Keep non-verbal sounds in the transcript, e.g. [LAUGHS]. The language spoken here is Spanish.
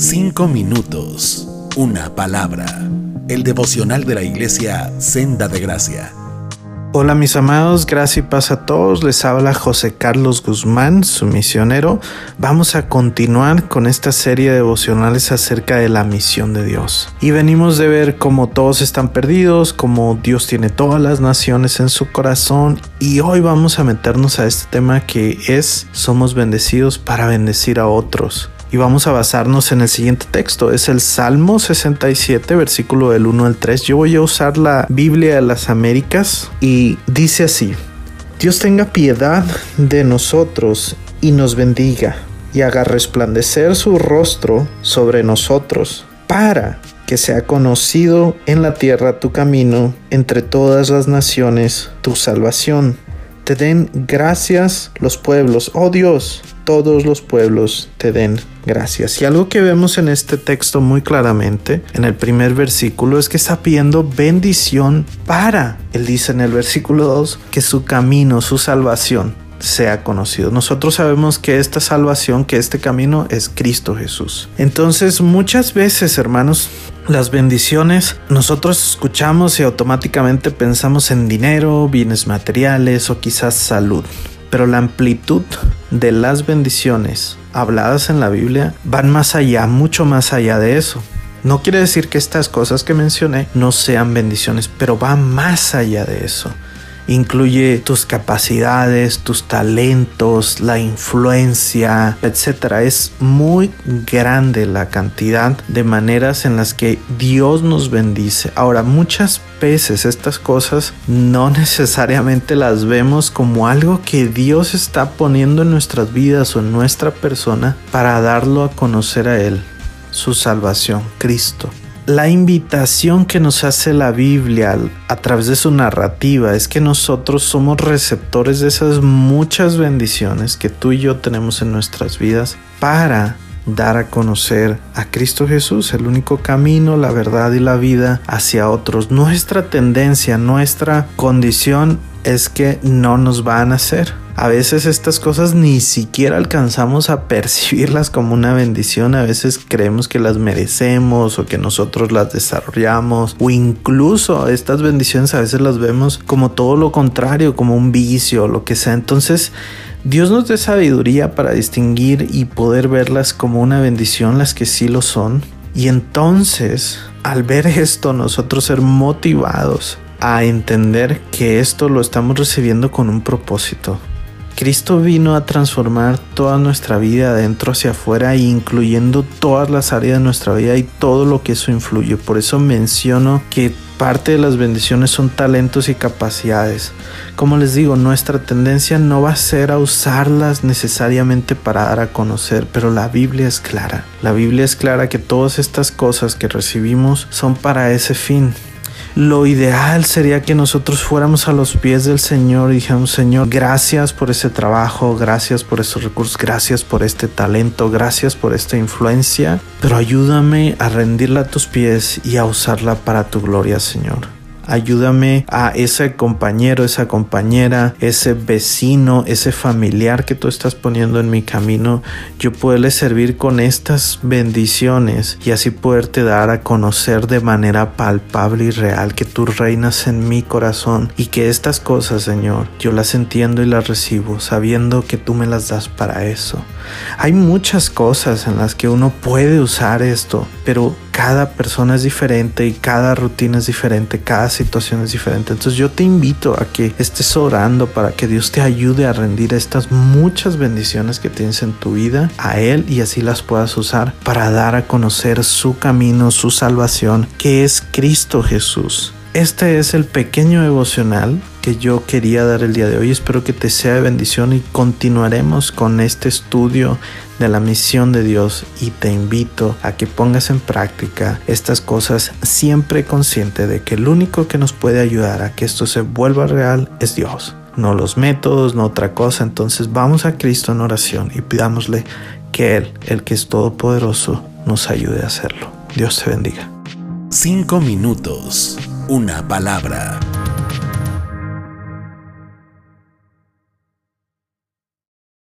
Cinco minutos, una palabra. El devocional de la iglesia Senda de Gracia. Hola mis amados, gracias y paz a todos. Les habla José Carlos Guzmán, su misionero. Vamos a continuar con esta serie de devocionales acerca de la misión de Dios. Y venimos de ver cómo todos están perdidos, cómo Dios tiene todas las naciones en su corazón. Y hoy vamos a meternos a este tema que es somos bendecidos para bendecir a otros y vamos a basarnos en el siguiente texto. Es el Salmo 67, versículo del 1 al 3. Yo voy a usar la Biblia de las Américas y dice así. Dios tenga piedad de nosotros y nos bendiga y haga resplandecer su rostro sobre nosotros para que sea conocido en la tierra tu camino, entre todas las naciones tu salvación. Te den gracias los pueblos, oh Dios, todos los pueblos te den gracias. Y algo que vemos en este texto muy claramente, en el primer versículo, es que está pidiendo bendición para, él dice en el versículo 2, que su camino, su salvación sea conocido. Nosotros sabemos que esta salvación, que este camino es Cristo Jesús. Entonces muchas veces, hermanos, las bendiciones nosotros escuchamos y automáticamente pensamos en dinero, bienes materiales o quizás salud pero la amplitud de las bendiciones habladas en la Biblia van más allá, mucho más allá de eso. No quiere decir que estas cosas que mencioné no sean bendiciones, pero va más allá de eso incluye tus capacidades, tus talentos, la influencia, etcétera. Es muy grande la cantidad de maneras en las que Dios nos bendice. Ahora, muchas veces estas cosas no [LAUGHS] necesariamente las vemos como algo que Dios está poniendo en nuestras vidas o en nuestra persona para darlo a conocer a Él, su salvación, Cristo la invitación que nos hace la Biblia a través de su narrativa es que nosotros somos receptores de esas muchas bendiciones que tú y yo tenemos en nuestras vidas para dar a conocer a Cristo Jesús, el único camino, la verdad y la vida hacia otros. Nuestra tendencia, nuestra condición es que no nos van a hacer a veces estas cosas ni siquiera alcanzamos a percibirlas como una bendición, a veces creemos que las merecemos o que nosotros las desarrollamos o incluso estas bendiciones a veces las vemos como todo lo contrario, como un vicio lo que sea. Entonces, Dios nos dé sabiduría para distinguir y poder verlas como una bendición, las que sí lo son. Y entonces, al ver esto, nosotros ser motivados a entender que esto lo estamos recibiendo con un propósito. Cristo vino a transformar toda nuestra vida de adentro hacia afuera, incluyendo todas las áreas de nuestra vida y todo lo que eso influye. Por eso menciono que parte de las bendiciones son talentos y capacidades. Como les digo, nuestra tendencia no va a ser a usarlas necesariamente para dar a conocer, pero la Biblia es clara. La Biblia es clara que todas estas cosas que recibimos son para ese fin. Lo ideal sería que nosotros fuéramos a los pies del Señor y dijéramos, Señor, gracias por ese trabajo, gracias por esos recursos, gracias por este talento, gracias por esta influencia, pero ayúdame a rendirla a tus pies y a usarla para tu gloria, Señor. Ayúdame a ese compañero, esa compañera, ese vecino, ese familiar que tú estás poniendo en mi camino, yo poderle servir con estas bendiciones y así poderte dar a conocer de manera palpable y real que tú reinas en mi corazón y que estas cosas, Señor, yo las entiendo y las recibo sabiendo que tú me las das para eso. Hay muchas cosas en las que uno puede usar esto, pero cada persona es diferente y cada rutina es diferente, cada situación es diferente. Entonces yo te invito a que estés orando para que Dios te ayude a rendir estas muchas bendiciones que tienes en tu vida a Él y así las puedas usar para dar a conocer su camino, su salvación, que es Cristo Jesús. Este es el pequeño devocional que yo quería dar el día de hoy. Espero que te sea de bendición y continuaremos con este estudio de la misión de Dios y te invito a que pongas en práctica estas cosas siempre consciente de que el único que nos puede ayudar a que esto se vuelva real es Dios. No los métodos, no otra cosa. Entonces vamos a Cristo en oración y pidámosle que Él, el que es todopoderoso, nos ayude a hacerlo. Dios te bendiga. Cinco minutos una palabra.